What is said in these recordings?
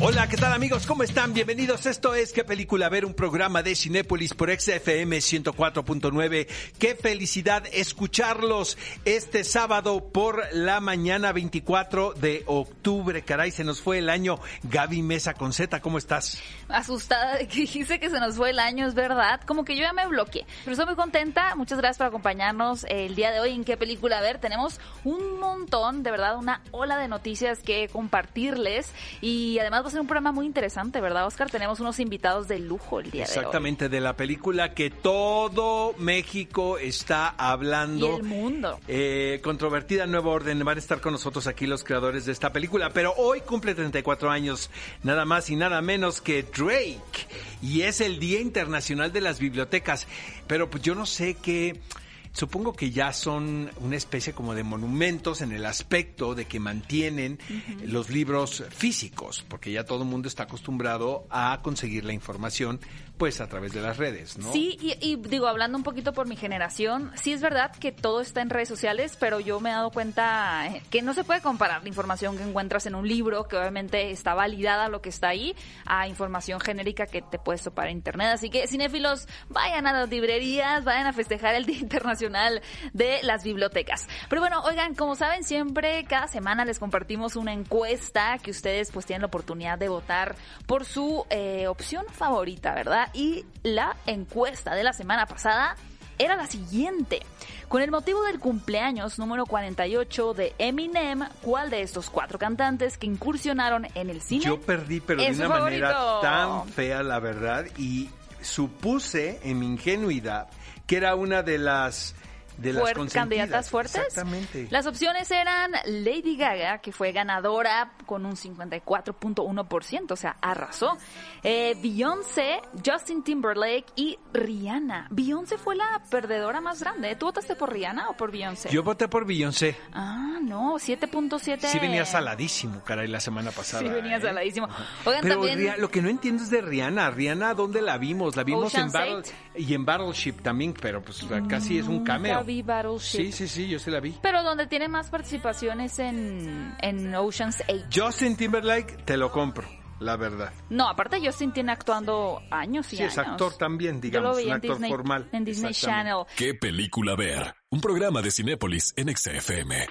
Hola, ¿qué tal amigos? ¿Cómo están? Bienvenidos. Esto es ¿Qué película ver? Un programa de Cinépolis por XFM 104.9. Qué felicidad escucharlos este sábado por la mañana 24 de octubre. Caray, se nos fue el año. Gaby Mesa con Z, ¿cómo estás? Asustada de que dijiste que se nos fue el año, es verdad. Como que yo ya me bloqueé. Pero estoy muy contenta. Muchas gracias por acompañarnos el día de hoy en ¿Qué película ver? Tenemos un montón, de verdad, una ola de noticias que compartirles. Y además va a ser un programa muy interesante, ¿verdad, Oscar? Tenemos unos invitados de lujo el día de hoy. Exactamente, de la película que todo México está hablando. Y el mundo. Eh, controvertida Nuevo Orden. Van a estar con nosotros aquí los creadores de esta película. Pero hoy cumple 34 años, nada más y nada menos que Drake. Y es el Día Internacional de las Bibliotecas. Pero pues yo no sé qué supongo que ya son una especie como de monumentos en el aspecto de que mantienen los libros físicos, porque ya todo el mundo está acostumbrado a conseguir la información pues a través de las redes, ¿no? Sí, y, digo, hablando un poquito por mi generación, sí es verdad que todo está en redes sociales, pero yo me he dado cuenta eh, que no se puede comparar la información que encuentras en un libro, que obviamente está validada lo que está ahí, a información genérica que te puedes topar en internet. Así que, cinéfilos, vayan a las librerías, vayan a festejar el Día Internacional de las Bibliotecas. Pero bueno, oigan, como saben, siempre cada semana les compartimos una encuesta que ustedes pues tienen la oportunidad de votar por su eh, opción favorita, ¿verdad? Y la encuesta de la semana pasada era la siguiente. Con el motivo del cumpleaños número 48 de Eminem, ¿cuál de estos cuatro cantantes que incursionaron en el cine? Yo perdí, pero de una manera tan fea, la verdad, y supuse en mi ingenuidad que era una de las de las candidatas fuertes. Exactamente. Las opciones eran Lady Gaga, que fue ganadora con un 54.1%, o sea, arrasó. Eh, Beyoncé, Justin Timberlake y Rihanna. Beyoncé fue la perdedora más grande. ¿Tú votaste por Rihanna o por Beyoncé? Yo voté por Beyoncé. Ah, no, 7.7. Sí venía saladísimo, caray, la semana pasada. Sí venía ¿eh? saladísimo. Oigan, Pero también... lo que no entiendo es de Rihanna. Rihanna, ¿dónde la vimos? La vimos en Battle y en Battleship también, pero pues casi es un cameo vi Battleship. Sí, sí, sí, yo sí la vi. Pero donde tiene más participaciones en, en Ocean's 8. Justin Timberlake, te lo compro. La verdad. No, aparte Justin tiene actuando años y sí, es actor también, digamos, un actor formal. En Disney Channel. ¿Qué película ver? Un programa de Cinépolis en XFM.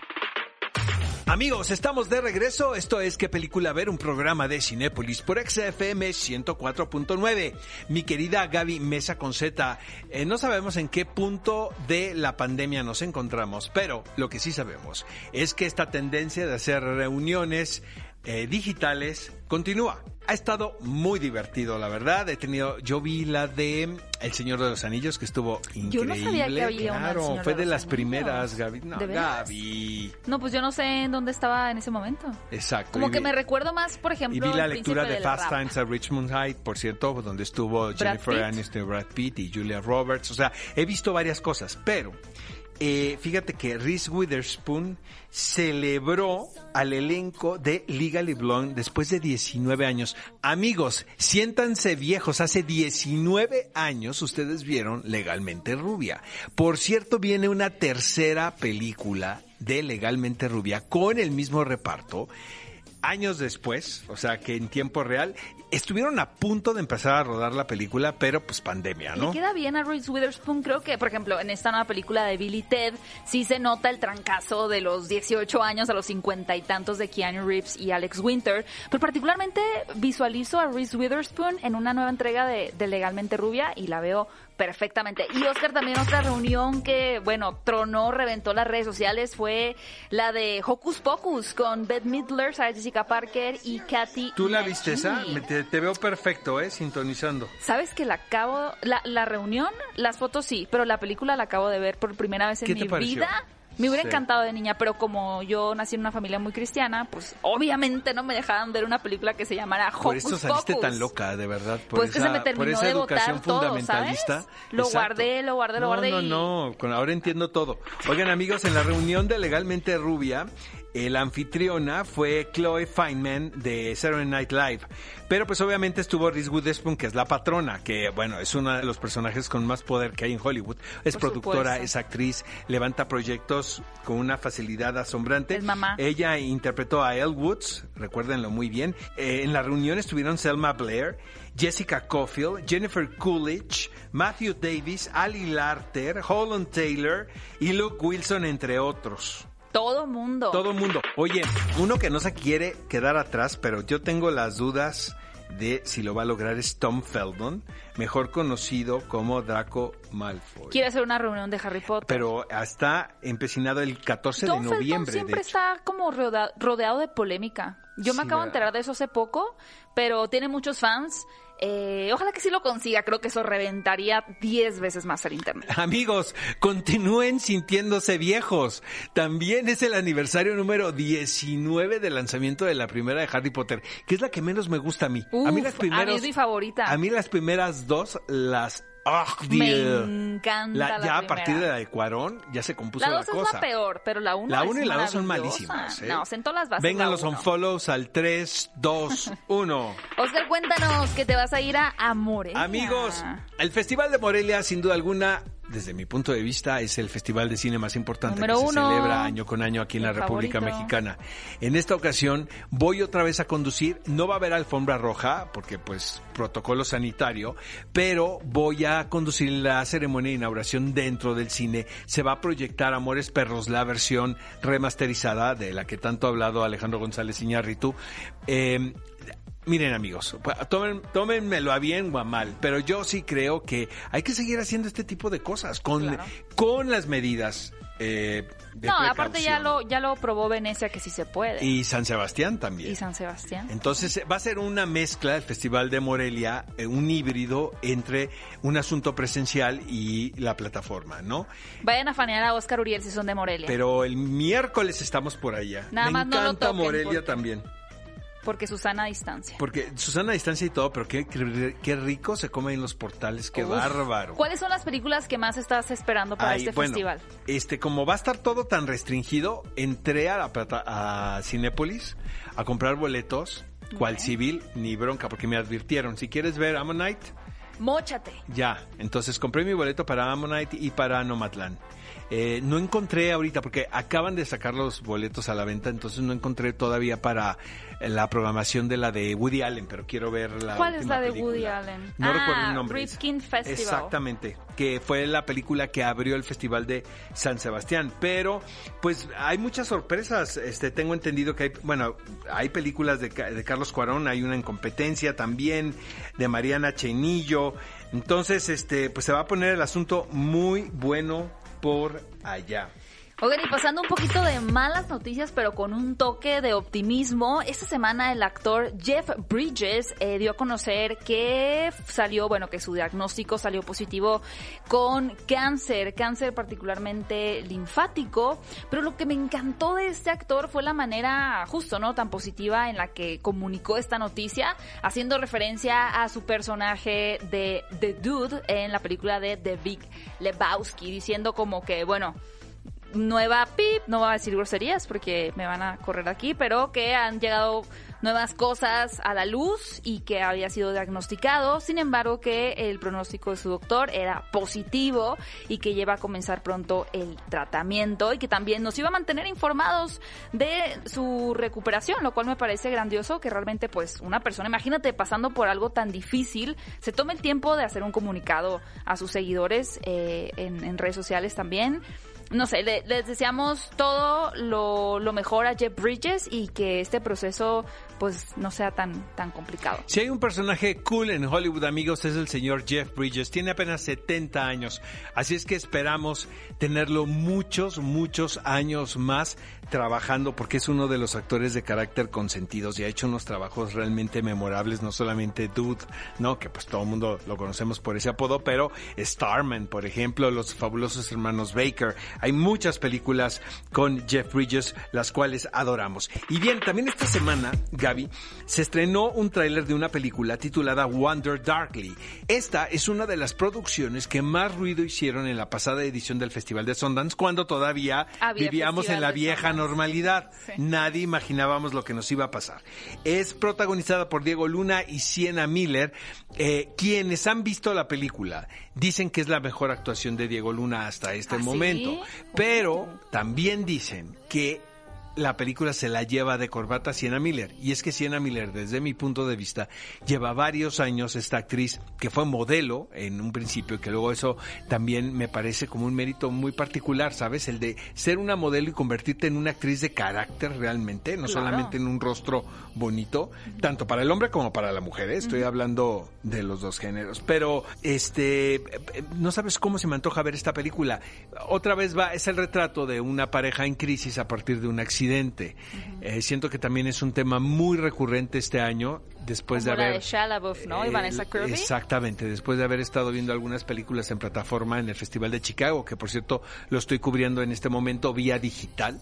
Amigos, estamos de regreso. Esto es ¿Qué película ver? Un programa de Cinépolis por XFM 104.9. Mi querida Gaby Mesa con Z, eh, no sabemos en qué punto de la pandemia nos encontramos, pero lo que sí sabemos es que esta tendencia de hacer reuniones eh, digitales continúa ha estado muy divertido, la verdad. He tenido, yo vi la de El Señor de los Anillos, que estuvo increíble. Yo no sabía que había claro, fue de, las primeras, Gaby. No, Gaby. No, pues yo no sé en dónde estaba en ese momento. Exacto. Como que me recuerdo más, por ejemplo. Y vi la lectura de Fast Times at Richmond High, por cierto, donde estuvo Jennifer Aniston, Brad Pitt y Julia Roberts. O sea, he visto varias cosas, pero eh, fíjate que Reese Witherspoon celebró al elenco de Legally Blonde después de 19 años. Amigos, siéntanse viejos. Hace 19 años ustedes vieron Legalmente Rubia. Por cierto, viene una tercera película de Legalmente Rubia con el mismo reparto años después, o sea que en tiempo real, estuvieron a punto de empezar a rodar la película, pero pues pandemia, ¿no? Queda bien a Reese Witherspoon, creo que, por ejemplo, en esta nueva película de Billy Ted, sí se nota el trancazo de los 18 años a los 50 y tantos de Keanu Reeves y Alex Winter, pero particularmente visualizo a Reese Witherspoon en una nueva entrega de Legalmente Rubia y la veo Perfectamente. Y Oscar, también otra reunión que, bueno, tronó, reventó las redes sociales fue la de Hocus Pocus con Beth Midler, Sarah Jessica Parker y Kathy. ¿Tú la viste esa? Te, veo perfecto, ¿eh? Sintonizando. ¿Sabes que la acabo, la, la reunión, las fotos sí, pero la película la acabo de ver por primera vez en mi vida? Me hubiera encantado de niña, pero como yo nací en una familia muy cristiana, pues obviamente no me dejaban ver una película que se llamara Hocus Por eso saliste tan loca, de verdad. Por pues esa, que se me terminó de votar todo, ¿sabes? Lo guardé, lo guardé, lo guardé. No, no, no, ahora entiendo todo. Oigan amigos, en la reunión de Legalmente Rubia, el anfitriona fue Chloe Feynman de Saturday Night Live. Pero pues obviamente estuvo Reese Witherspoon, que es la patrona, que bueno, es uno de los personajes con más poder que hay en Hollywood. Es productora, es actriz, levanta proyectos con una facilidad asombrante. Es mamá. Ella interpretó a Elle Woods, recuérdenlo muy bien. Eh, en la reunión estuvieron Selma Blair, Jessica Caulfield, Jennifer Coolidge, Matthew Davis, Ali Larter, Holland Taylor y Luke Wilson, entre otros. Todo mundo. Todo mundo. Oye, uno que no se quiere quedar atrás, pero yo tengo las dudas de si lo va a lograr es Tom Feldon, mejor conocido como Draco Malfoy. Quiere hacer una reunión de Harry Potter. Pero está empecinado el 14 Tom de noviembre. Felton siempre está como rodeado de polémica. Yo me acabo de enterar de eso hace poco, pero tiene muchos fans. Eh, ojalá que sí lo consiga. Creo que eso reventaría 10 veces más el internet. Amigos, continúen sintiéndose viejos. También es el aniversario número 19 del lanzamiento de la primera de Harry Potter, que es la que menos me gusta a mí. a mí las a mí primeras es mi favorita. A mí las primeras dos las ¡Ah, Me encanta La- la ya a partir de primera. la de Cuarón ya se compuso La la, 2 es cosa. la peor, pero la 1 La 1 y la 2 son malísimas. ¿eh? No, sentó las bases. Vengan la los unfollows al 3, 2, 1. Oscar, cuéntanos que te vas a ir a Amores. Amigos, el Festival de Morelia, sin duda alguna, desde mi punto de vista, es el festival de cine más importante Número que se celebra año con año aquí en la República favorito. Mexicana. En esta ocasión voy otra vez a conducir. No va a haber alfombra roja, porque pues protocolo sanitario, pero voy a conducir la ceremonia de inauguración dentro del cine. Se va a proyectar Amores Perros, la versión remasterizada de la que tanto ha hablado Alejandro González Iñárritu. Eh, Miren amigos, tomen, tómenmelo a bien o a mal, pero yo sí creo que hay que seguir haciendo este tipo de cosas con, Claro. con las medidas eh, de No, aparte ya lo, ya lo probó Venecia que sí se puede. Y San Sebastián también. Y San Sebastián. Entonces va a ser una mezcla del Festival de Morelia, eh, un híbrido entre un asunto presencial y la plataforma, ¿no? Vayan a fanear a Oscar Uriel si son de Morelia. Pero el miércoles estamos por allá. Nada Me más no lo encanta toquen, Morelia porque- también. Porque Susana a distancia. Porque Susana a distancia y todo, pero qué, qué- qué rico se come en los portales, qué Uf. bárbaro. ¿Cuáles son las películas que más estás esperando para Ay, este bueno, festival? Este, como va a estar todo tan restringido, entré a la plata- a Cinépolis a comprar boletos, cual civil, ni bronca, porque me advirtieron, si quieres ver Ammonite, Móchate. ya. Entonces compré mi boleto para Ammonite y para Nomatlán. Eh, no encontré ahorita, porque acaban de sacar los boletos a la venta, entonces no encontré todavía para la programación de la de Woody Allen, pero quiero ver la ¿Cuál es la de película. Woody Allen? No Ah, recuerdo el nombre. Rifkin Festival. Exactamente, que fue la película que abrió el Festival de San Sebastián. Pero, pues, hay muchas sorpresas. Este, tengo entendido que hay, bueno, hay películas de, de Carlos Cuarón, hay una en competencia también, de Mariana Chenillo. Entonces, este, pues se va a poner el asunto muy bueno por allá. Oigan, y pasando un poquito de malas noticias, pero con un toque de optimismo, esta semana el actor Jeff Bridges eh, dio a conocer que salió, bueno, que su diagnóstico salió positivo con cáncer, cáncer particularmente linfático, pero lo que me encantó de este actor fue la manera justo, ¿no? Tan positiva en la que comunicó esta noticia, haciendo referencia a su personaje de The Dude en la película de The Big Lebowski, diciendo como que, bueno, nueva pip, no voy a decir groserías porque me van a correr aquí, pero que han llegado nuevas cosas a la luz y que había sido diagnosticado, sin embargo que el pronóstico de su doctor era positivo y que lleva a comenzar pronto el tratamiento y que también nos iba a mantener informados de su recuperación, lo cual me parece grandioso que realmente pues una persona, imagínate pasando por algo tan difícil, se tome el tiempo de hacer un comunicado a sus seguidores eh, en, redes sociales también. No sé, le- les deseamos todo lo, lo mejor a Jeff Bridges y que este proceso pues no sea tan, tan complicado. Si hay un personaje cool en Hollywood, amigos, es el señor Jeff Bridges. Tiene apenas 70 años. Así es que esperamos tenerlo muchos, muchos años más trabajando porque es uno de los actores de carácter consentidos y ha hecho unos trabajos realmente memorables, no solamente Dude, ¿no? Que pues todo el mundo lo conocemos por ese apodo, pero Starman, por ejemplo, Los fabulosos hermanos Baker. Hay muchas películas con Jeff Bridges, las cuales adoramos. Y bien, también esta semana Gaby, se estrenó un tráiler de una película titulada Wonder Darkly. Esta es una de las producciones que más ruido hicieron en la pasada edición del Festival de Sundance, cuando todavía vivíamos en la vieja normalidad. Nadie imaginábamos lo que nos iba a pasar. Es protagonizada por Diego Luna y Sienna Miller. Eh, quienes han visto la película dicen que es la mejor actuación de Diego Luna hasta este ¿Ah, momento, pero también dicen que la película se la lleva de corbata Sienna Miller. Y es que Sienna Miller, desde mi punto de vista, lleva varios años esta actriz que fue modelo en un principio, y que luego eso también me parece como un mérito muy particular, ¿sabes? El de ser una modelo y convertirte en una actriz de carácter realmente, no solamente en un rostro bonito, tanto para el hombre como para la mujer. ¿eh? Estoy hablando de los dos géneros. Pero, este, no sabes cómo se me antoja ver esta película. Otra vez va, es el retrato de una pareja en crisis a partir de un accidente eh, siento que también es un tema muy recurrente este año, después de haber... ¿no? Eh, exactamente, después de haber estado viendo algunas películas en plataforma en el Festival de Chicago, que por cierto lo estoy cubriendo en este momento vía digital,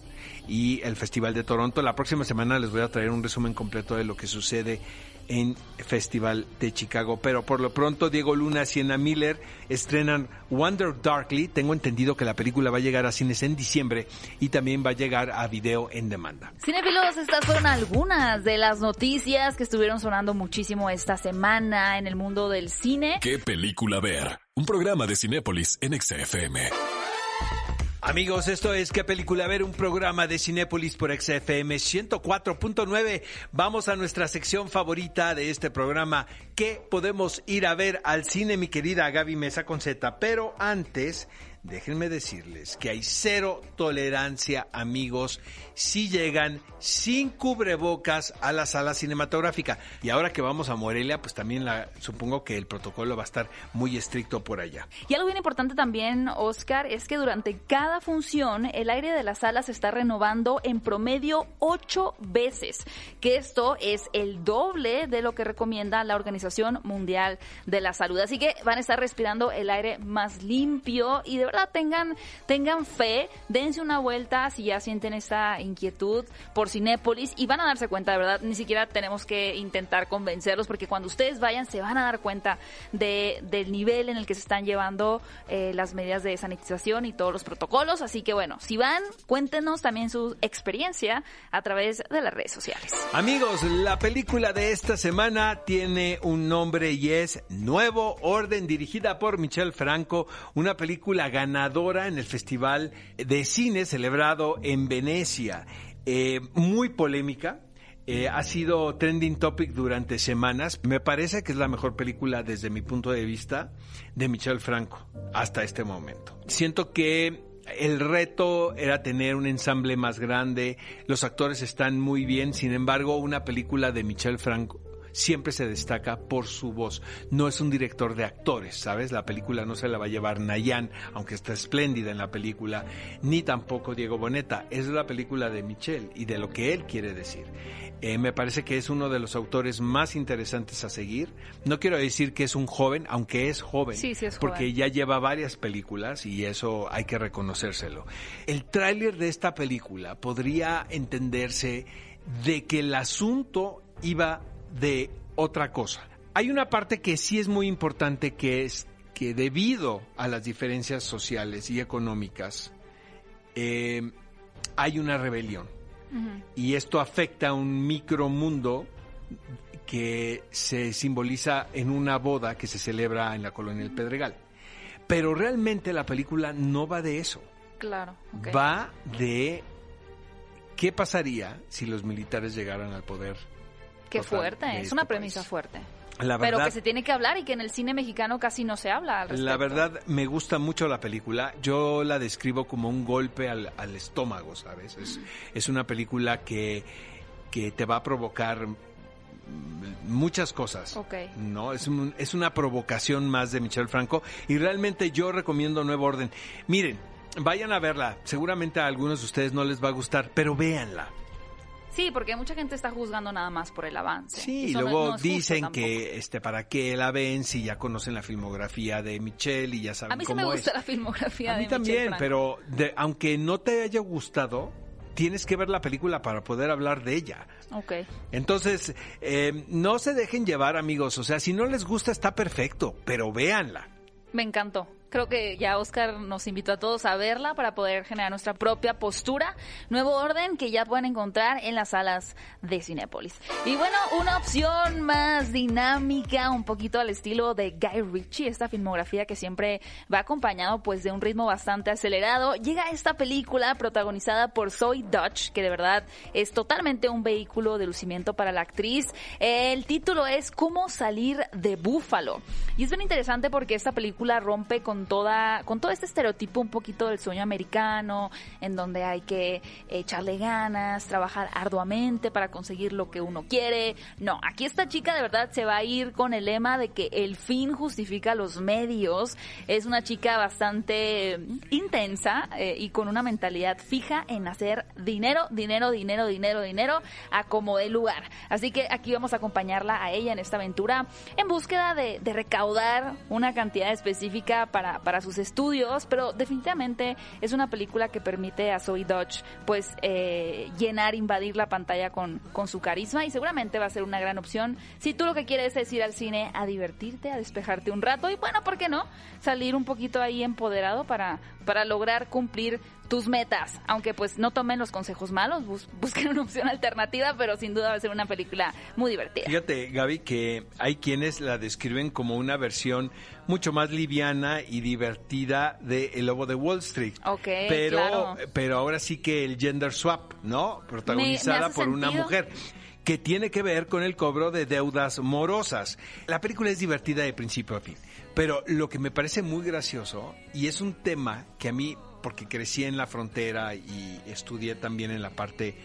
y el Festival de Toronto. La próxima semana les voy a traer un resumen completo de lo que sucede en Festival de Chicago. Pero por lo pronto, Diego Luna, Sienna Miller estrenan Wonder Darkly. Tengo entendido que la película va a llegar a cines en diciembre y también va a llegar a video en demanda. Cinefilos, estas fueron algunas de las noticias que estuvieron sonando muchísimo esta semana en el mundo del cine. ¿Qué película ver? Un programa de Cinépolis en XFM. Amigos, esto es ¿Qué película ver? Un programa de Cinépolis por XFM 104.9. Vamos a nuestra sección favorita de este programa. ¿Qué podemos ir a ver al cine, mi querida Gaby Mesa con? Pero antes, déjenme decirles que hay cero tolerancia, amigos, si llegan sin cubrebocas a la sala cinematográfica. Y ahora que vamos a Morelia, pues también supongo que el protocolo va a estar muy estricto por allá. Y algo bien importante también, Oscar, es que durante cada función el aire de la sala se está renovando en promedio ocho veces, que esto es el doble de lo que recomienda la Organización Mundial de la Salud. Así que van a estar respirando el aire más limpio y de tengan, tengan fe, dense una vuelta si ya sienten esta inquietud por Cinépolis y van a darse cuenta, de verdad, ni siquiera tenemos que intentar convencerlos porque cuando ustedes vayan se van a dar cuenta de, del nivel en el que se están llevando eh, las medidas de sanitización y todos los protocolos. Así que bueno, si van, cuéntenos también su experiencia a través de las redes sociales. Amigos, la película de esta semana tiene un nombre y es Nuevo Orden, dirigida por Michelle Franco, una película ganadora en el Festival de Cine celebrado en Venecia. Eh, muy polémica. Eh, ha sido trending topic durante semanas. Me parece que es la mejor película desde mi punto de vista de Michel Franco hasta este momento. Siento que el reto era tener un ensamble más grande, los actores están muy bien, sin embargo una película de Michel Franco siempre se destaca por su voz. No es un director de actores, ¿sabes? La película no se la va a llevar Nayan, aunque está espléndida en la película, ni tampoco Diego Boneta. Es la película de Michel y de lo que él quiere decir. Eh, me parece que es uno de los autores más interesantes a seguir. No quiero decir que es un joven, aunque es joven, porque ya lleva varias películas y eso hay que reconocérselo. El tráiler de esta película podría entenderse de que el asunto iba de otra cosa. Hay una parte que sí es muy importante que es que debido a las diferencias sociales y económicas eh, hay una rebelión. Y esto afecta a un micromundo que se simboliza en una boda que se celebra en la colonia del Pedregal. Pero realmente la película no va de eso. Claro. Va de qué pasaría si los militares llegaran al poder Qué fuerte, es una premisa fuerte. pero que se tiene que hablar y que en el cine mexicano casi no se habla. la verdad, me gusta mucho la película. Yo la describo como un golpe al, estómago, ¿sabes? Es, una película que, que te va a provocar muchas cosas. No, es, es una provocación más de Michel Franco y realmente yo recomiendo Nuevo Orden. Miren, vayan a verla. Seguramente a algunos de ustedes no les va a gustar, pero véanla. Sí, porque mucha gente está juzgando nada más por el avance. Sí, y luego dicen que este para qué la ven si ya conocen la filmografía de Michelle y ya saben A mí sí me gusta la filmografía A mí también, pero aunque no te haya gustado, tienes que ver la película para poder hablar de ella. Ok. Entonces, eh, no se dejen llevar, amigos. O sea, si no les gusta, está perfecto, pero véanla. Me encantó. Creo que ya Oscar nos invitó a todos a verla para poder generar nuestra propia postura. Nuevo orden que ya pueden encontrar en las salas de Cinépolis. Y bueno, una opción más dinámica, un poquito al estilo de Guy Ritchie, esta filmografía que siempre va acompañado pues de un ritmo bastante acelerado. Llega esta película protagonizada por Zoe Dutch, que de verdad es totalmente un vehículo de lucimiento para la actriz. El título es Cómo salir de Búfalo. Y es bien interesante porque esta película rompe con toda, con todo este estereotipo un poquito del sueño americano, en donde hay que echarle ganas, trabajar arduamente para conseguir lo que uno quiere. No, aquí esta chica de verdad se va a ir con el lema de que el fin justifica los medios. Es una chica bastante intensa eh, y con una mentalidad fija en hacer dinero, dinero, dinero, dinero, dinero a como de lugar. Así que aquí vamos a acompañarla a ella en esta aventura en búsqueda de, de recaudar una cantidad específica para para, sus estudios, pero definitivamente es una película que permite a Zoe Dodge pues eh, llenar, invadir la pantalla con, con su carisma y seguramente va a ser una gran opción si tú lo que quieres es ir al cine a divertirte, a despejarte un rato y bueno, ¿por qué no? Salir un poquito ahí empoderado para, para lograr cumplir tus metas, aunque pues no tomen los consejos malos, busquen una opción alternativa, pero sin duda va a ser una película muy divertida. Fíjate, Gaby, que hay quienes la describen como una versión mucho más liviana y divertida de El Lobo de Wall Street. Ok, pero, pero ahora sí que el gender swap, ¿no? Protagonizada por una mujer que tiene que ver con el cobro de deudas morosas. La película es divertida de principio a fin, pero lo que me parece muy gracioso, y es un tema que a mí porque crecí en la frontera y estudié también en la parte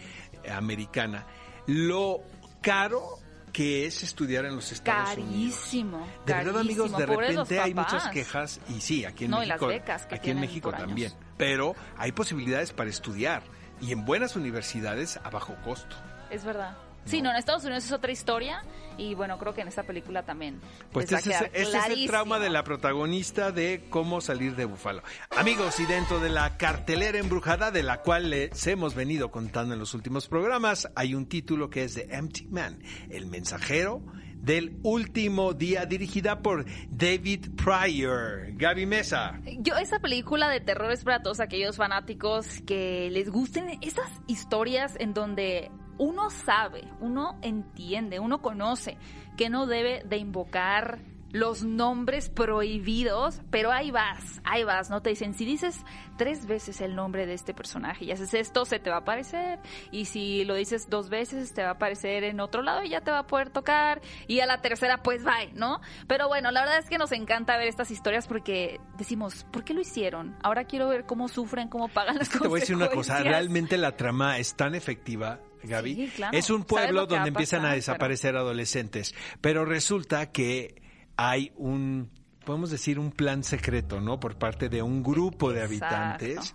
eh, americana, lo caro que es estudiar en los Estados carísimo, Unidos. De verdad, amigos, de repente hay muchas quejas y sí, aquí en México, aquí en México también, pero hay posibilidades para estudiar y en buenas universidades a bajo costo. Es verdad. Sí, no, en Estados Unidos es otra historia y bueno, creo que en esta película también. Pues ese, es, el trauma de la protagonista de cómo salir de Búfalo. Amigos, y dentro de la cartelera embrujada de la cual les hemos venido contando en los últimos programas, hay un título que es The Empty Man, el mensajero del último día dirigida por David Pryor. Gaby Mesa. Yo esa película de terror es para todos aquellos fanáticos que les gusten esas historias en donde uno sabe, uno entiende, uno conoce que no debe de invocar los nombres prohibidos, pero ahí vas, ahí vas, no te dicen, si dices tres veces el nombre de este personaje y haces esto, se te va a aparecer, y si lo dices dos veces, te va a aparecer en otro lado y ya te va a poder tocar, y a la tercera, pues bye, ¿no? Pero bueno, la verdad es que nos encanta ver estas historias porque decimos, ¿por qué lo hicieron? Ahora quiero ver cómo sufren, cómo pagan las cosas. Te voy a decir una cosa, realmente la trama es tan efectiva Gaby. Es un pueblo donde empiezan a desaparecer adolescentes, pero resulta que hay un podemos decir un plan secreto, ¿no? Por parte de un grupo de habitantes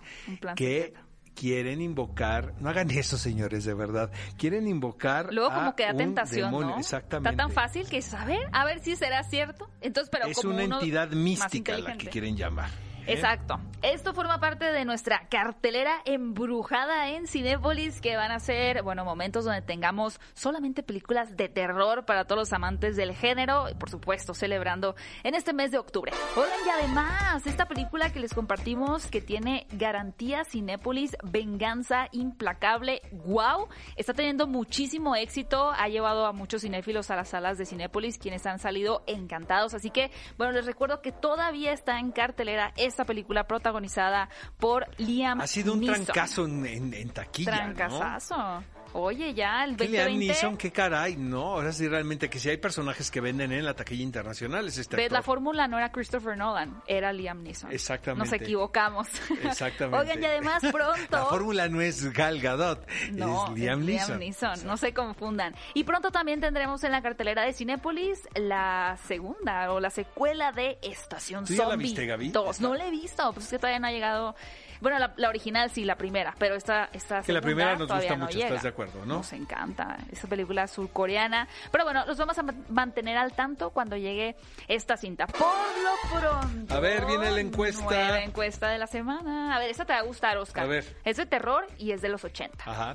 que quieren invocar, no hagan eso, señores, de verdad. Quieren invocar Luego como que da tentación, ¿no? Exactamente. Está tan fácil que a ver, a ver si será cierto. Entonces, pero es una entidad mística la que quieren llamar. Exacto. Esto forma parte de nuestra cartelera embrujada en Cinépolis, que van a ser, bueno, momentos donde tengamos solamente películas de terror para todos los amantes del género, y por supuesto, celebrando en este mes de octubre. Oigan, y además, esta película que les compartimos, que tiene garantía Cinépolis, Venganza Implacable, wow, está teniendo muchísimo éxito, ha llevado a muchos cinéfilos a las salas de Cinépolis, quienes han salido encantados. Así que, bueno, les recuerdo que todavía está en cartelera esta película protagonizada por Liam Ha sido un trancazo en, en, taquilla, Trancazazo. Oye, ya, el 2020... Liam Neeson, qué caray, ¿no? Ahora sí, realmente, que si hay personajes que venden en la taquilla internacional es este La fórmula no era Christopher Nolan, era Liam Neeson. Exactamente. Nos equivocamos. Exactamente. Oigan, y además pronto... La fórmula no es Gal Gadot, no, es Liam Neeson. no se confundan. Y pronto también tendremos en la cartelera de Cinépolis la segunda o la secuela de Estación ¿Tú Zombie ya la viste, Gaby? 2. No la he visto, pues es que todavía no ha llegado Bueno, la, original sí, la primera, pero esta, esta Que la primera nos gusta mucho, ¿estás de acuerdo, no? Nos encanta esa película surcoreana. Pero bueno, los vamos a mantener al tanto cuando llegue esta cinta. Por lo pronto. A ver, viene la encuesta. La encuesta de la semana. A ver, esta te va a gustar, Oscar. A ver. Es de terror y es de los 80. Ajá.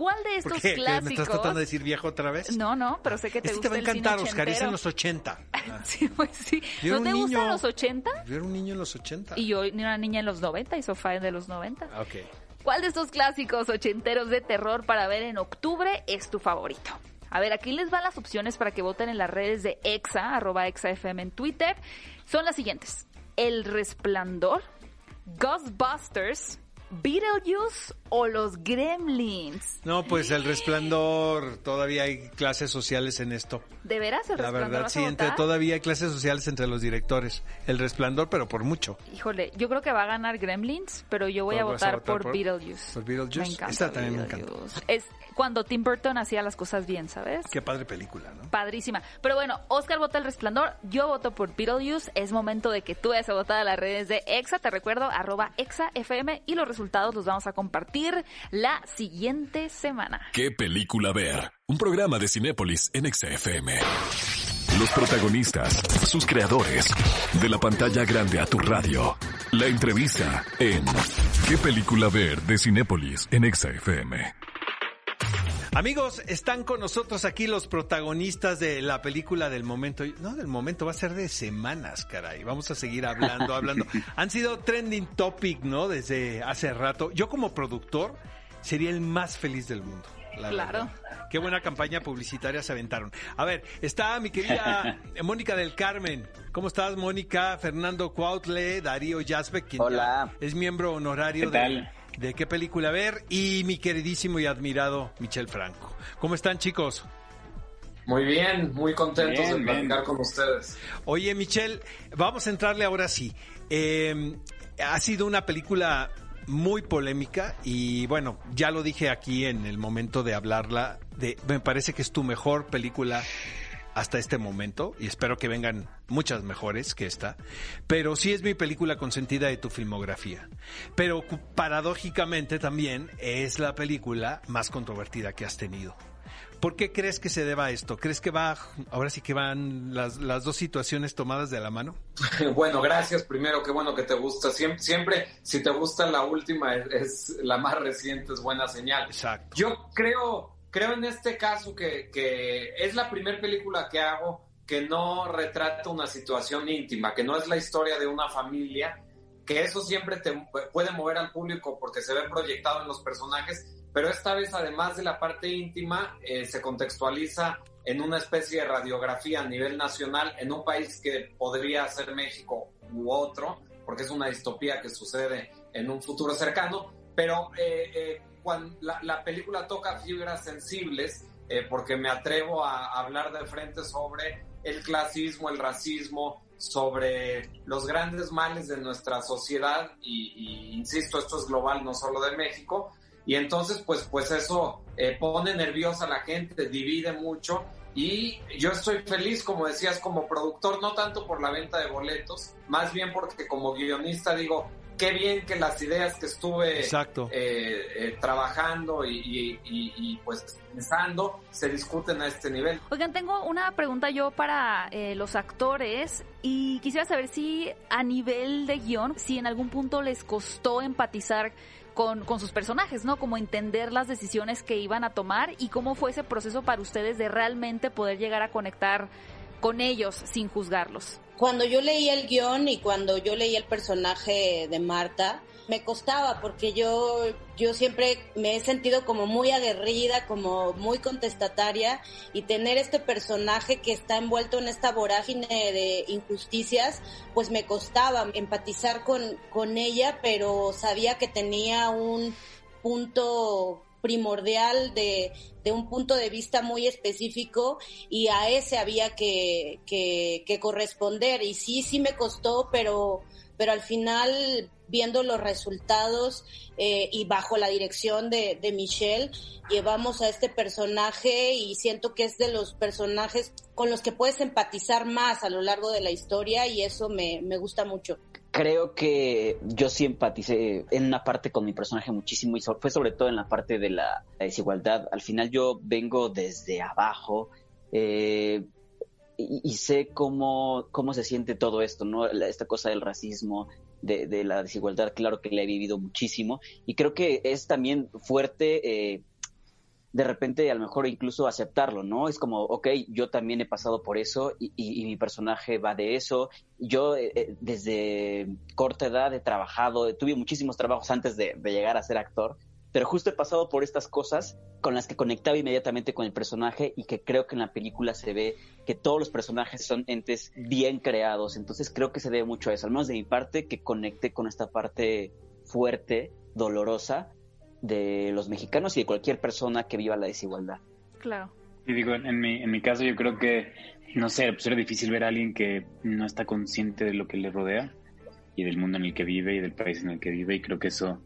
¿Cuál de estos clásicos? ¿Me estás tratando de decir viejo otra vez? No, no, pero sé que te este gusta te va a encantar, Oscar, es en los 80. sí, pues sí. ¿No te gustan los 80? Yo era un niño en los 80. Y yo era una niña en los 90 y Sofía de los 90. Ok. ¿Cuál de estos clásicos ochenteros de terror para ver en octubre es tu favorito? A ver, aquí les van las opciones para que voten en las redes de EXA, arroba EXAFM en Twitter. Son las siguientes. El Resplandor, Ghostbusters, Beetlejuice o los Gremlins. No, pues el resplandor, todavía hay clases sociales en esto. ¿De veras el La verdad, sí, entre, todavía hay clases sociales entre los directores. El resplandor, pero por mucho. Híjole, yo creo que va a ganar Gremlins, pero yo voy a votar, por, Beetlejuice. Por Beetlejuice. Me encanta Esta también me encanta. Es cuando Tim Burton hacía las cosas bien, ¿sabes? Qué padre película, ¿no? Padrísima. Pero bueno, Oscar vota el resplandor, yo voto por Beetlejuice. Es momento de que tú vayas a votar a las redes de EXA. Te recuerdo, arroba EXAFM y los resultados los vamos a compartir la siguiente semana. ¿Qué película ver? Un programa de Cinépolis en EXA-FM. Los protagonistas, sus creadores, de la pantalla grande a tu radio. La entrevista en ¿Qué película ver? de Cinépolis en EXA-FM. Amigos, están con nosotros aquí los protagonistas de la película del momento. No, del momento, va a ser de semanas, caray. Vamos a seguir hablando, hablando. Han sido trending topic, ¿no? Desde hace rato. Yo como productor sería el más feliz del mundo. claro. Qué buena campaña publicitaria se aventaron. A ver, está mi querida Mónica del Carmen. ¿Cómo estás, Mónica? Fernando Cuautle, Darío Jasbeck, quien es miembro honorario de de qué película ver y mi queridísimo y admirado Michel Franco. ¿Cómo están chicos? Muy bien, muy contentos de platicar con ustedes. Oye Michel, vamos a entrarle ahora sí. Eh, ha sido una película muy polémica y bueno, ya lo dije aquí en el momento de hablarla, de, me parece que es tu mejor película hasta este momento y espero que vengan muchas mejores que esta, pero sí es mi película consentida de tu filmografía. Pero paradójicamente también es la película más controvertida que has tenido. ¿Por qué crees que se deba a esto? ¿Crees que va, ahora sí que van las, las dos situaciones tomadas de la mano? Bueno, gracias primero, qué bueno que te gusta. Siempre, siempre si te gusta la última, es, es la más reciente, es buena señal. Exacto. Yo creo, creo en este caso que, que es la primera película que hago que no retrata una situación íntima, que no es la historia de una familia, que eso siempre te puede mover al público porque se ve proyectado en los personajes, pero esta vez además de la parte íntima eh, se contextualiza en una especie de radiografía a nivel nacional en un país que podría ser México u otro, porque es una distopía que sucede en un futuro cercano, pero eh, eh, cuando la, película toca fibras sensibles, eh, porque me atrevo a, hablar de frente sobre el clasismo, el racismo, sobre los grandes males de nuestra sociedad y, insisto, esto es global, no solo de México. Y entonces, pues, pues eso eh, pone nerviosa a la gente, divide mucho. Y yo estoy feliz, como decías, como productor, no tanto por la venta de boletos, más bien porque como guionista digo, qué bien que las ideas que estuve eh, eh, trabajando y, pues pensando se discuten a este nivel. Oigan, tengo una pregunta yo para eh, los actores y quisiera saber si a nivel de guion, si en algún punto les costó empatizar con, con, sus personajes, ¿no? Como entender las decisiones que iban a tomar y cómo fue ese proceso para ustedes de realmente poder llegar a conectar con ellos sin juzgarlos. Cuando yo leí el guion y cuando yo leí el personaje de Marta, me costaba porque yo, yo siempre me he sentido como muy aguerrida, como muy contestataria y tener este personaje que está envuelto en esta vorágine de injusticias, pues me costaba empatizar con, con ella, pero sabía que tenía un punto primordial de, de, un punto de vista muy específico y a ese había que, que, corresponder. Y sí, sí me costó, pero, pero al final, viendo los resultados eh, y bajo la dirección de, Michelle, llevamos a este personaje y siento que es de los personajes con los que puedes empatizar más a lo largo de la historia y eso me, me gusta mucho. creo que yo sí empaticé en una parte con mi personaje muchísimo y fue sobre todo en la parte de la, desigualdad. Al final yo vengo desde abajo eh, y, sé cómo, cómo se siente todo esto, ¿no? Esta cosa del racismo, de, de, la desigualdad, claro que la he vivido muchísimo y creo que es también fuerte eh, de repente a lo mejor incluso aceptarlo, ¿no? Es como, ok, yo también he pasado por eso y, mi personaje va de eso. Yo eh, eh, desde corta edad he trabajado, tuve muchísimos trabajos antes de, llegar a ser actor, pero justo he pasado por estas cosas con las que conectaba inmediatamente con el personaje y que creo que en la película se ve que todos los personajes son entes bien creados, entonces creo que se debe mucho a eso, al menos de mi parte, que conecte con esta parte fuerte, dolorosa, de los mexicanos y de cualquier persona que viva la desigualdad. Claro. Y digo, en mi, en mi caso yo creo que, no sé, pues era difícil ver a alguien que no está consciente de lo que le rodea y del mundo en el que vive y del país en el que vive y creo que eso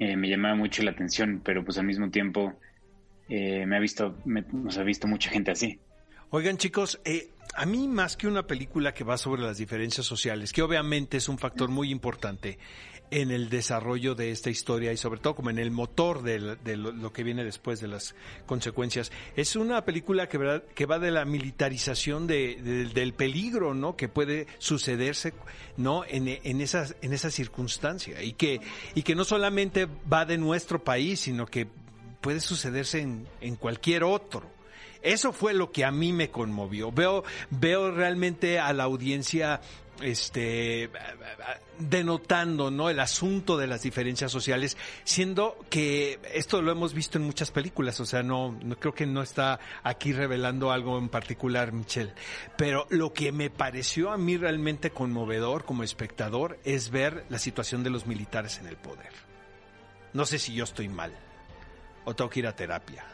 eh, me llamaba mucho la atención, pero pues al mismo tiempo eh, me ha visto, me, nos ha visto mucha gente así. Oigan chicos, eh, a mí más que una película que va sobre las diferencias sociales, que obviamente es un factor muy importante, en el desarrollo de esta historia y sobre todo como en el motor de, lo, que viene después de las consecuencias. Es una película que, que va de la militarización del peligro, ¿no? Que puede sucederse, ¿no? En, en, en esa circunstancia y que, y que no solamente va de nuestro país, sino que puede sucederse en, en cualquier otro. Eso fue lo que a mí me conmovió. Veo, veo realmente a la audiencia este denotando no el asunto de las diferencias sociales siendo que esto lo hemos visto en muchas películas o sea no, no creo que no está aquí revelando algo en particular Michelle pero lo que me pareció a mí realmente conmovedor como espectador es ver la situación de los militares en el poder. No sé si yo estoy mal o tengo que ir a terapia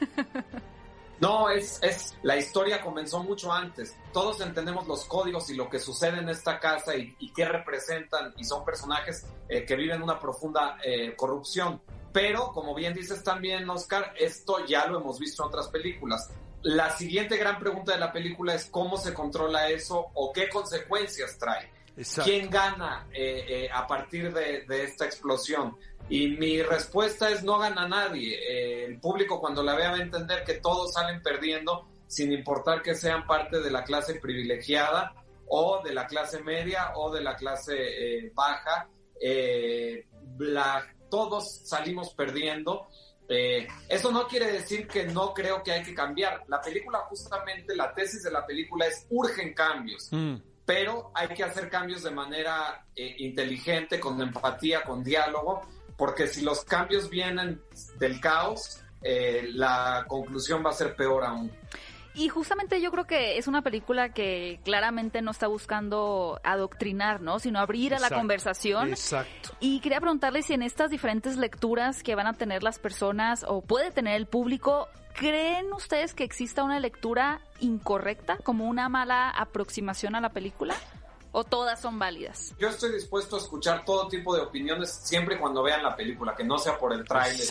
No, es, es, la historia comenzó mucho antes. Todos entendemos los códigos y lo que sucede en esta casa y, qué representan y son personajes eh, que viven una profunda eh, corrupción. Pero, como bien dices también, Oscar, esto ya lo hemos visto en otras películas. La siguiente gran pregunta de la película es cómo se controla eso o qué consecuencias trae. ¿Quién gana eh, a partir de, de esta explosión? Y mi respuesta es no gana nadie. Eh, el público cuando la vea va a entender que todos salen perdiendo sin importar que sean parte de la clase privilegiada o de la clase media o de la clase eh, baja. Eh, todos salimos perdiendo. eso no quiere decir que no creo que hay que cambiar. La película, justamente, la tesis de la película es urgen cambios. Mm. Pero hay que hacer cambios de manera inteligente, con empatía, con diálogo, porque si los cambios vienen del caos, eh, la conclusión va a ser peor aún. Y justamente yo creo que es una película que claramente no está buscando adoctrinar, ¿no? Sino abrir a la conversación. Exacto. Y quería preguntarle si en estas diferentes lecturas que van a tener las personas o puede tener el público, ¿creen ustedes que exista una lectura incorrecta, como una mala aproximación a la película? ¿O todas son válidas? Yo estoy dispuesto a escuchar todo tipo de opiniones siempre y cuando vean la película, que no sea por el trailer,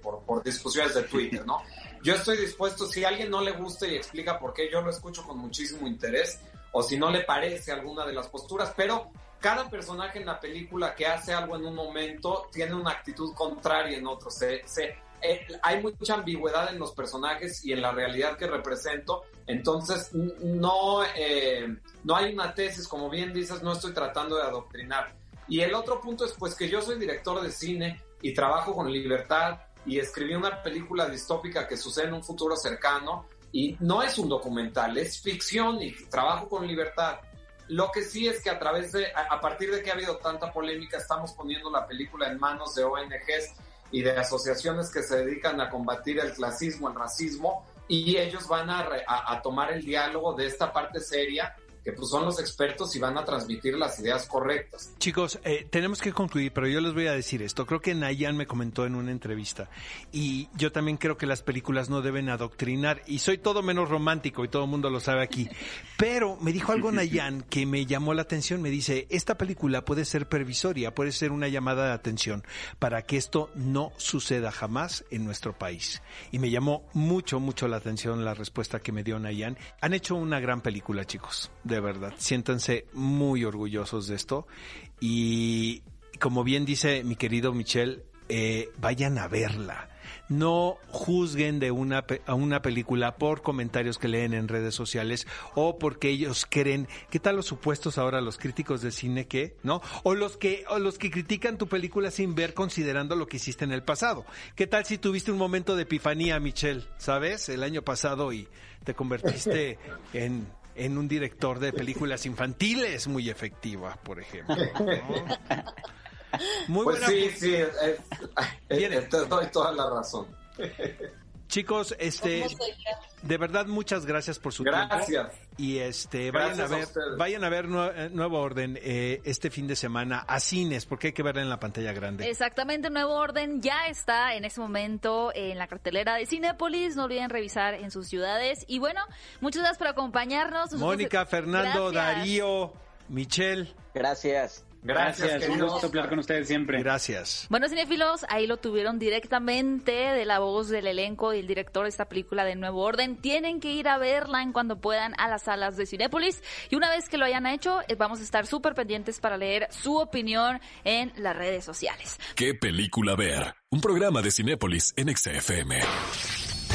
por, por, discusiones de Twitter, ¿no? Yo estoy dispuesto, si a alguien no le gusta y explica por qué, yo lo escucho con muchísimo interés, o si no le parece alguna de las posturas, pero cada personaje en la película que hace algo en un momento tiene una actitud contraria en otro. Se, se, eh, hay mucha ambigüedad en los personajes y en la realidad que represento. Entonces, no, eh, no hay una tesis, como bien dices, no estoy tratando de adoctrinar. Y el otro punto es pues que yo soy director de cine y trabajo con libertad y escribí una película distópica que sucede en un futuro cercano y no es un documental, es ficción y trabajo con libertad. Lo que sí es que a través de, a partir de que ha habido tanta polémica, estamos poniendo la película en manos de ONGs y de asociaciones que se dedican a combatir el clasismo, el racismo, y ellos van a, a, tomar el diálogo de esta parte seria que pues son los expertos y van a transmitir las ideas correctas. Chicos, eh, tenemos que concluir, pero yo les voy a decir esto. Creo que Nayan me comentó en una entrevista y yo también creo que las películas no deben adoctrinar y soy todo menos romántico y todo el mundo lo sabe aquí. Pero me dijo algo Nayan que me llamó la atención. Me dice, esta película puede ser pervisoria, puede ser una llamada de atención para que esto no suceda jamás en nuestro país. Y me llamó mucho, mucho la atención la respuesta que me dio Nayan. Han hecho una gran película, chicos de verdad. Siéntanse muy orgullosos de esto. Y como bien dice mi querido Michel, eh, vayan a verla no juzguen de una, a una película por comentarios que leen en redes sociales o porque ellos creen, ¿qué tal los supuestos ahora los críticos de cine que, no? O los que, o los que critican tu película sin ver considerando lo que hiciste en el pasado. ¿Qué tal si tuviste un momento de epifanía, Michelle, sabes, el año pasado y te convertiste en en un director de películas infantiles muy efectiva, por ejemplo. Muy pues sí, sí, te doy toda la razón. Chicos, este, de verdad muchas gracias por su gracias. tiempo. Y este, vayan a ver, vayan a ver eh, Nuevo Orden eh, este fin de semana a cines, porque hay que verla en la pantalla grande. Exactamente, Nuevo Orden ya está en ese momento en la cartelera de Cinépolis. No olviden revisar en sus ciudades. Y bueno, muchas gracias por acompañarnos. Mónica, Fernando, Darío, Michelle. Gracias. Gracias, un gusto hablar con ustedes siempre. Gracias. Bueno, cinefilos, ahí lo tuvieron directamente de la voz del elenco y el director de esta película de Nuevo Orden. Tienen que ir a verla en cuando puedan a las salas de Cinépolis. Y una vez que lo hayan hecho, eh, vamos a estar súper pendientes para leer su opinión en las redes sociales. ¿Qué película ver? Un programa de Cinépolis en XFM.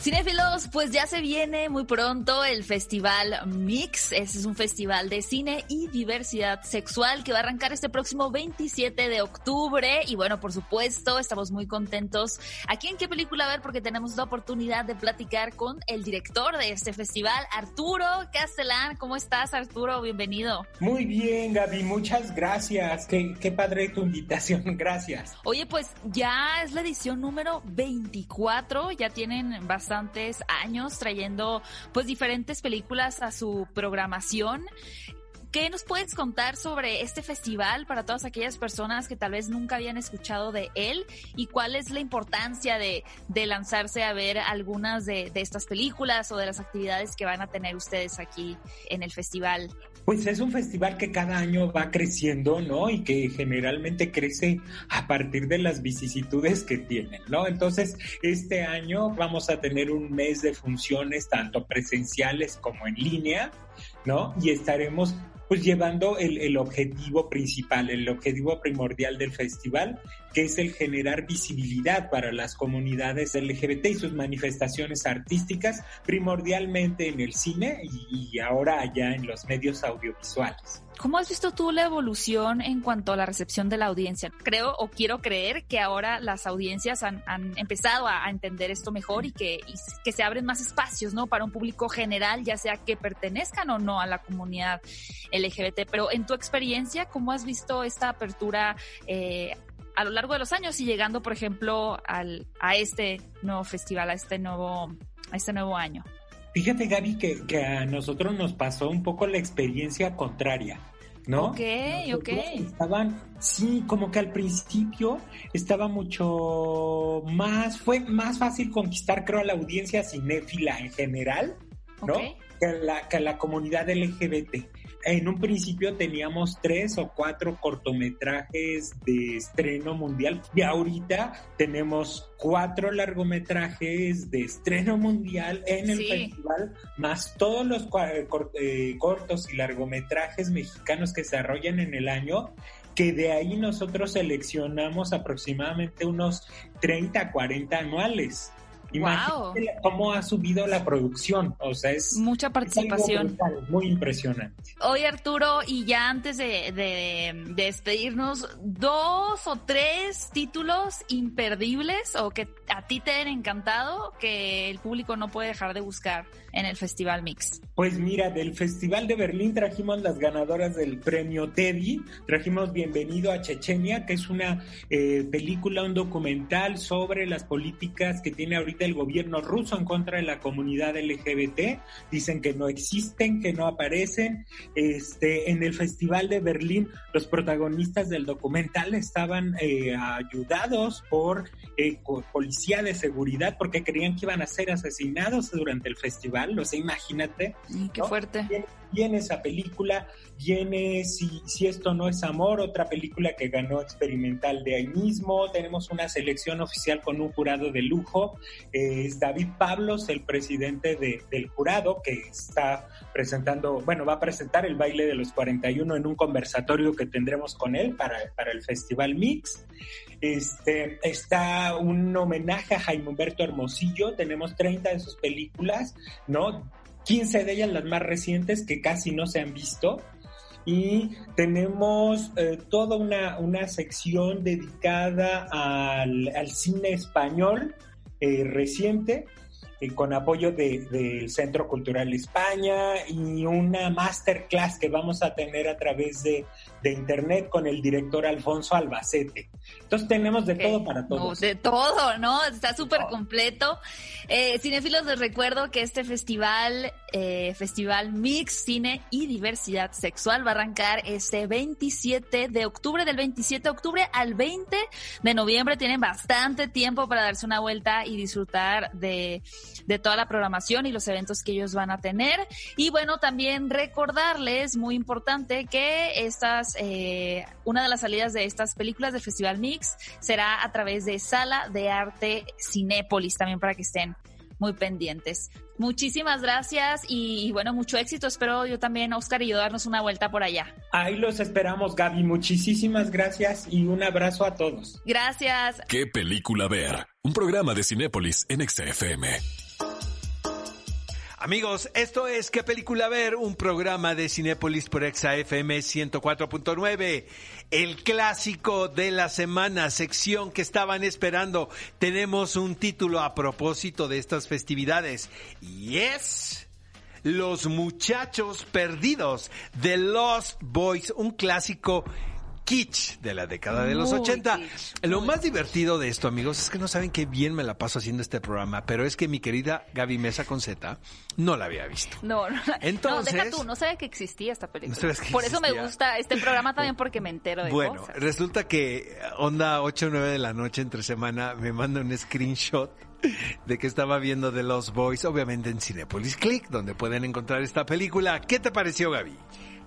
Cinéfilos, pues ya se viene muy pronto el Festival Mix. Ese es un festival de cine y diversidad sexual que va a arrancar este próximo 27 de octubre. Y bueno, por supuesto, estamos muy contentos aquí en qué película ver porque tenemos la oportunidad de platicar con el director de este festival, Arturo Castellán. ¿Cómo estás, Arturo? Bienvenido. Muy bien, Gaby. Muchas gracias. Qué, qué padre tu invitación. Gracias. Oye, pues ya es la edición número 24. Ya tienen bastante años trayendo pues diferentes películas a su programación. ¿Qué nos puedes contar sobre este festival para todas aquellas personas que tal vez nunca habían escuchado de él? ¿Y cuál es la importancia de, de lanzarse a ver algunas de, de, estas películas o de las actividades que van a tener ustedes aquí en el festival? Pues es un festival que cada año va creciendo, ¿no? Y que generalmente crece a partir de las vicisitudes que tienen, ¿no? Entonces, este año vamos a tener un mes de funciones tanto presenciales como en línea, ¿no? Y estaremos pues llevando el, el, objetivo principal, el objetivo primordial del festival, que es el generar visibilidad para las comunidades LGBT y sus manifestaciones artísticas, primordialmente en el cine y, ahora allá en los medios audiovisuales. ¿Cómo has visto tú la evolución en cuanto a la recepción de la audiencia? Creo o quiero creer que ahora las audiencias han, han empezado a, a, entender esto mejor y que, y que se abren más espacios, ¿no? Para un público general, ya sea que pertenezcan o no a la comunidad LGBT. Pero en tu experiencia, ¿cómo has visto esta apertura eh, a lo largo de los años y llegando, por ejemplo, al, a este nuevo festival, a este nuevo, a este nuevo año? Fíjate, Gaby, que, que, a nosotros nos pasó un poco la experiencia contraria, ¿no? Ok, ok. Estaban, sí, como que al principio estaba mucho más, fue más fácil conquistar, creo, a la audiencia cinéfila en general, ¿no? Okay. Que, la, que la comunidad LGBT en un principio teníamos tres o cuatro cortometrajes de estreno mundial y ahorita tenemos cuatro largometrajes de estreno mundial en el sí. festival, más todos los eh, cortos y largometrajes mexicanos que se desarrollan en el año que de ahí nosotros seleccionamos aproximadamente unos 30 40 anuales. Imagínate wow. cómo ha subido la producción, o sea, es mucha participación. Es muy impresionante. Oye, Arturo, y ya antes de, de, de, despedirnos, dos o tres títulos imperdibles o que a ti te han encantado que el público no puede dejar de buscar en el Festival Mix. Pues mira, del Festival de Berlín trajimos las ganadoras del premio Teddy, trajimos Bienvenido a Chechenia, que es una eh, película, un documental sobre las políticas que tiene ahorita el gobierno ruso en contra de la comunidad LGBT. Dicen que no existen, que no aparecen. Este, en el Festival de Berlín, los protagonistas del documental estaban eh, ayudados por eh, policía de seguridad porque creían que iban a ser asesinados durante el festival. O sea, imagínate. Qué ¿no? fuerte. Viene esa película, viene si, si esto no es amor, otra película que ganó experimental de ahí mismo, tenemos una selección oficial con un jurado de lujo, es David Pablos, el presidente del jurado, que está presentando, bueno, va a presentar el baile de los 41 en un conversatorio que tendremos con él para, para el Festival Mix. Este, está un homenaje a Jaime Humberto Hermosillo, tenemos 30 de sus películas, ¿no? 15 de ellas las más recientes que casi no se han visto. Y tenemos eh, toda una, una, sección dedicada al, al cine español eh, reciente eh, con apoyo del Centro Cultural España y una masterclass que vamos a tener a través de, internet con el director Alfonso Albacete. Entonces tenemos de todo para todos. de todo, ¿no? Está súper completo. Eh, cinéfilos, les recuerdo que este festival, eh, Festival Mix, Cine y Diversidad Sexual, va a arrancar este 27 de octubre, del 27 de octubre al 20 de noviembre. Tienen bastante tiempo para darse una vuelta y disfrutar de de toda la programación y los eventos que ellos van a tener. Y bueno, también recordarles, muy importante, que estas, eh, una de las salidas de estas películas del Festival Mix será a través de Sala de Arte Cinépolis, también para que estén muy pendientes. Muchísimas gracias y, bueno, mucho éxito. Espero yo también, Oscar y yo, darnos una vuelta por allá. Ahí los esperamos, Gaby. Muchísimas gracias y un abrazo a todos. Gracias. ¿Qué película ver? Un programa de Cinépolis en XFM. Amigos, esto es ¿Qué película ver? Un programa de Cinépolis por Exa FM 104.9. El clásico de la semana, sección que estaban esperando. Tenemos un título a propósito de estas festividades y es... Los muchachos perdidos, The Lost Boys, un clásico kitsch de la década de los 80. Lo más divertido de esto, amigos, es que no saben qué bien me la paso haciendo este programa, pero es que mi querida Gaby Mesa con Z no la había visto. No, no. Entonces, no, deja tú, no sabía que existía esta película. Por eso me gusta este programa también porque me entero de bueno, cosas. Bueno, resulta que onda 8 o 9 de la noche entre semana me manda un screenshot de que estaba viendo The Lost Boys, obviamente en Cinepolis Click, donde pueden encontrar esta película. ¿Qué te pareció, Gaby?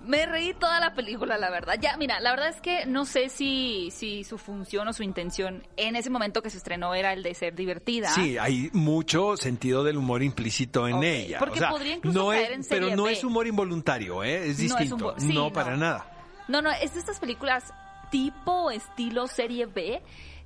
Me reí toda la película, la verdad. Ya, mira, la verdad es que no sé si, si su función o su intención en ese momento que se estrenó era el de ser divertida. Sí, hay mucho sentido del humor implícito en ella. Porque podría incluso no caer en Pero no es humor involuntario, ¿eh? Es distinto. No, para nada. No, no, es de estas películas tipo estilo serie B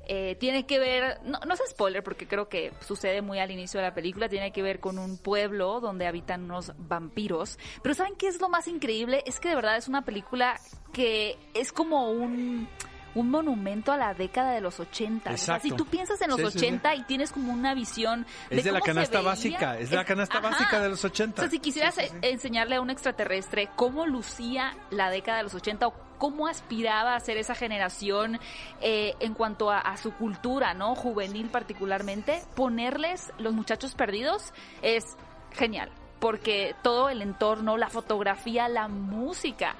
eh, tiene que ver, no, no es spoiler porque creo que sucede muy al inicio de la película, tiene que ver con un pueblo donde habitan unos vampiros. Pero ¿saben qué es lo más increíble? Es que de verdad es una película que es como un un monumento a la década de los 80. O sea, si tú piensas en los 80 y tienes como una visión de Es de la canasta básica, es de la canasta básica de los 80. O sea, si quisieras enseñarle a un extraterrestre cómo lucía la década de los 80 o cómo aspiraba a ser esa generación eh, en cuanto a, su cultura, ¿no? Juvenil particularmente, ponerles los muchachos perdidos es genial, porque todo el entorno, la fotografía, la música,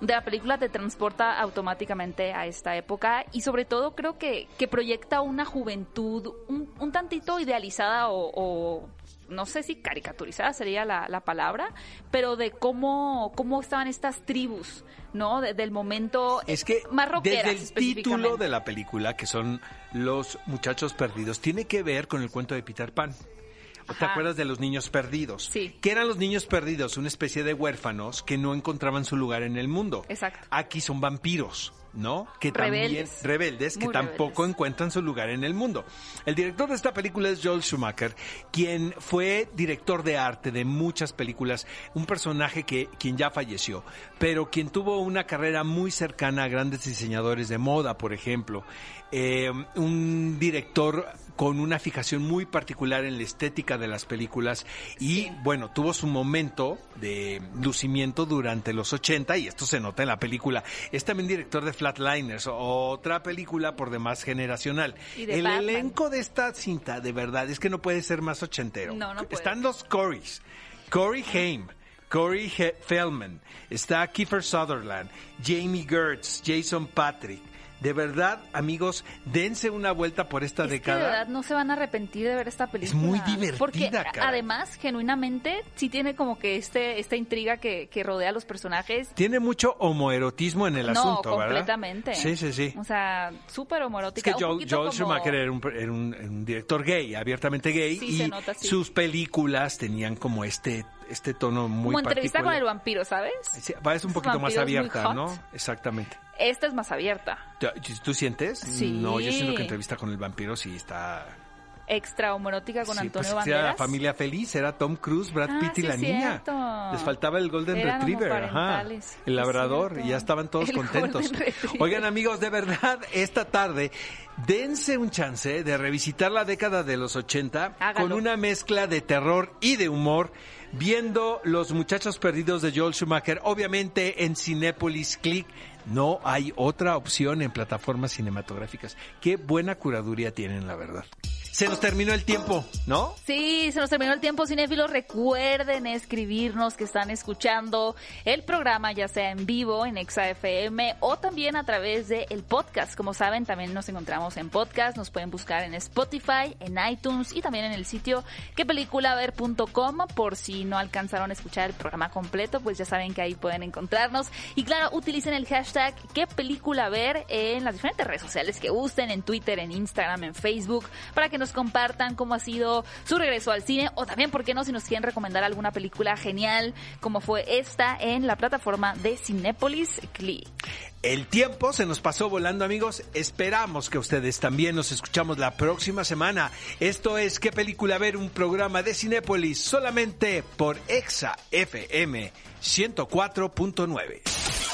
de la película te transporta automáticamente a esta época y sobre todo creo que, proyecta una juventud un tantito idealizada o, no sé si caricaturizada sería la, la, palabra, pero de cómo, cómo estaban estas tribus, ¿no? del momento es que más Desde el título de la película, que son Los Muchachos Perdidos, tiene que ver con el cuento de Peter Pan. ¿Te acuerdas de los niños perdidos? Sí. ¿Qué eran los niños perdidos? Una especie de huérfanos que no encontraban su lugar en el mundo. Exacto. Aquí son vampiros. ¿No? Que rebeldes. también rebeldes que tampoco encuentran su lugar en el mundo. El director de esta película es Joel Schumacher, quien fue director de arte de muchas películas, un personaje que quien ya falleció, pero quien tuvo una carrera muy cercana a grandes diseñadores de moda, por ejemplo. Eh, un director con una fijación muy particular en la estética de las películas y bueno, tuvo su momento de lucimiento durante los 80 y esto se nota en la película. Es también director de Flatliners, otra película por demás generacional. El elenco de esta cinta, de verdad, es que no puede ser más ochentero. Están los Corys, Corey Haim. Corey Feldman, está Kiefer Sutherland, Jamie Gertz, Jason Patrick, de verdad, amigos, dense una vuelta por esta década. de verdad no se van a arrepentir de ver esta película. Es muy divertida, Porque además, genuinamente, sí tiene como que este esta intriga que, rodea a los personajes. Tiene mucho homoerotismo en el asunto, ¿verdad? completamente. Sí, sí, sí. O sea, súper homoerótica. Es que Joel, Schumacher era, un, director gay, abiertamente gay, y sus películas tenían como este este tono muy Como entrevista con el vampiro, ¿sabes? Sí, es un poquito más abierta, ¿no? Exactamente. Esta es más abierta. ¿Tú sientes? Sí. No, yo siento que entrevista con el vampiro sí está extra homoerótica con Antonio pues, Banderas. Era la familia feliz, era Tom Cruise, Brad ah, Pitt y la niña. Les faltaba el Golden Retriever, ajá, el labrador, y ya estaban todos contentos. Oigan amigos, de verdad, esta tarde dense un chance de revisitar la década de los 80 con una mezcla de terror y de humor viendo Los Muchachos Perdidos de Joel Schumacher, obviamente en Cinepolis Click. No hay otra opción en plataformas cinematográficas. Qué buena curaduría tienen, la verdad. Se nos terminó el tiempo, ¿no? Sí, se nos terminó el tiempo, cinéfilos. Recuerden escribirnos que están escuchando el programa, ya sea en vivo en ExaFM o también a través del el podcast. Como saben, también nos encontramos en podcast. Nos pueden buscar en Spotify, en iTunes y también en el sitio quepeliculaver.com. Por si no alcanzaron a escuchar el programa completo, pues ya saben que ahí pueden encontrarnos. Y claro, utilicen el hashtag qué película ver en las diferentes redes sociales que gusten, en Twitter, en Instagram, en Facebook, para que nos compartan cómo ha sido su regreso al cine o también, ¿por qué no? Si nos quieren recomendar alguna película genial como fue esta en la plataforma de Cinépolis Cli. El tiempo se nos pasó volando, amigos. Esperamos que ustedes también nos escuchamos la próxima semana. Esto es ¿Qué película ver? Un programa de Cinépolis solamente por Exa FM 104.9.